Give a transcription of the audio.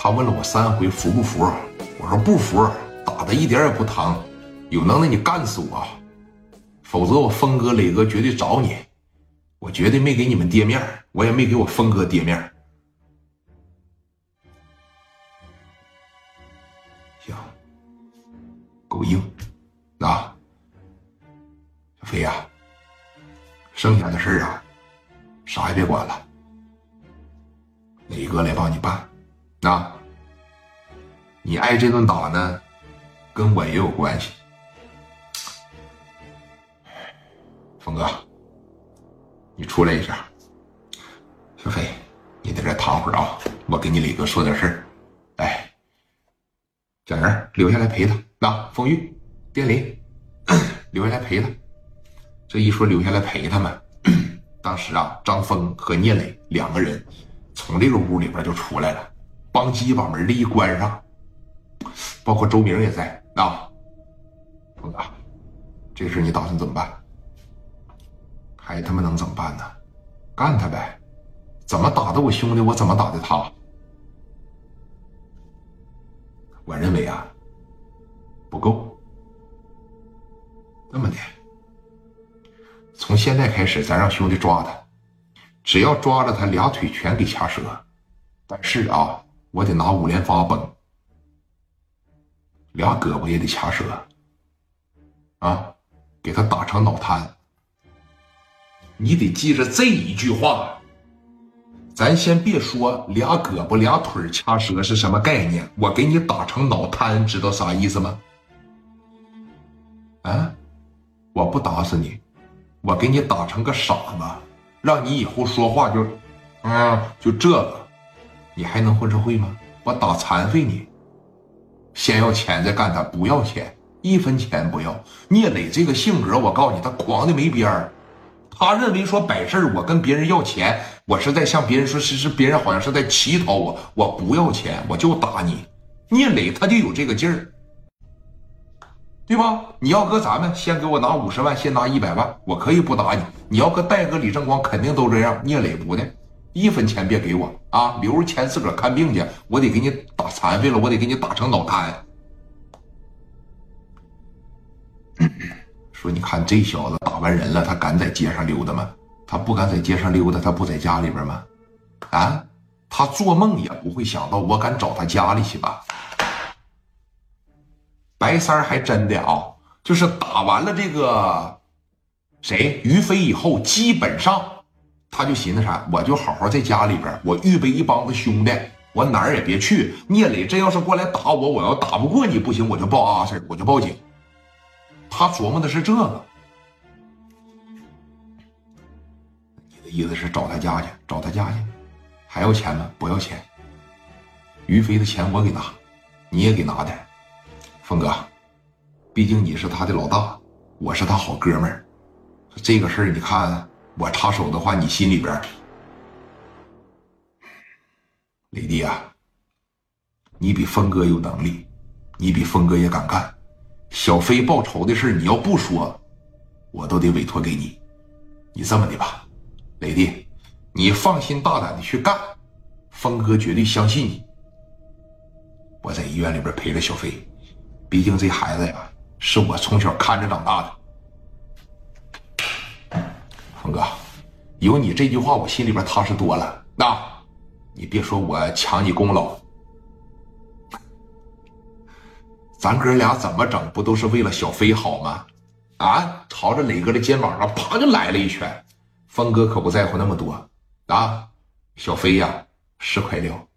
他问了我三回服不服，我说不服，打的一点也不疼，有能耐你干死我，否则我峰哥磊哥绝对找你，我绝对没给你们爹面，我也没给我峰哥爹面。行，够硬，啊，小飞呀，剩下的事儿啊，啥也别管了，磊哥来帮你办。那，你挨这顿打呢，跟我也有关系。峰哥，你出来一下。小飞，你在这躺会儿啊，我跟你李哥说点事儿。哎，小人留下来陪他。那风玉、电林留下来陪他。这一说留下来陪他们，当时啊，张峰和聂磊两个人从这个屋里边就出来了。邦基把门的一关上，包括周明也在啊。峰哥，这事你打算怎么办？还他妈能怎么办呢？干他呗！怎么打的我兄弟，我怎么打的他。我认为啊，不够。那么的，从现在开始，咱让兄弟抓他，只要抓着他，俩腿全给掐折。但是啊。我得拿五连发崩，俩胳膊也得掐折，啊，给他打成脑瘫。你得记着这一句话。咱先别说俩胳膊俩腿掐折是什么概念，我给你打成脑瘫，知道啥意思吗？啊，我不打死你，我给你打成个傻子，让你以后说话就，啊，就这个。你还能混社会吗？我打残废你，先要钱再干他，不要钱，一分钱不要。聂磊这个性格，我告诉你，他狂的没边儿。他认为说摆事儿，我跟别人要钱，我是在向别人说是是别人好像是在乞讨我，我不要钱，我就打你。聂磊他就有这个劲儿，对吧？你要搁咱们，先给我拿五十万，先拿一百万，我可以不打你。你要搁戴哥、李正光，肯定都这样。聂磊不的。一分钱别给我啊！留着钱自个儿看病去，我得给你打残废了，我得给你打成脑瘫。说你看这小子打完人了，他敢在街上溜达吗？他不敢在街上溜达，他不在家里边吗？啊，他做梦也不会想到我敢找他家里去吧？白三儿还真的啊，就是打完了这个谁于飞以后，基本上。他就寻思啥，我就好好在家里边，我预备一帮子兄弟，我哪儿也别去。聂磊真要是过来打我，我要打不过你不行，我就报阿 Sir，我就报警。他琢磨的是这个。你的意思是找他家去，找他家去，还要钱吗？不要钱。于飞的钱我给拿，你也给拿点。峰哥，毕竟你是他的老大，我是他好哥们儿，这个事儿你看。我插手的话，你心里边，雷弟啊，你比峰哥有能力，你比峰哥也敢干。小飞报仇的事，你要不说，我都得委托给你。你这么的吧，雷弟，你放心大胆的去干，峰哥绝对相信你。我在医院里边陪着小飞，毕竟这孩子呀，是我从小看着长大的。峰哥，有你这句话，我心里边踏实多了。那，你别说我抢你功劳，咱哥俩怎么整，不都是为了小飞好吗？啊，朝着磊哥的肩膀上啪就来了一拳。峰哥可不在乎那么多啊，小飞呀，是块料。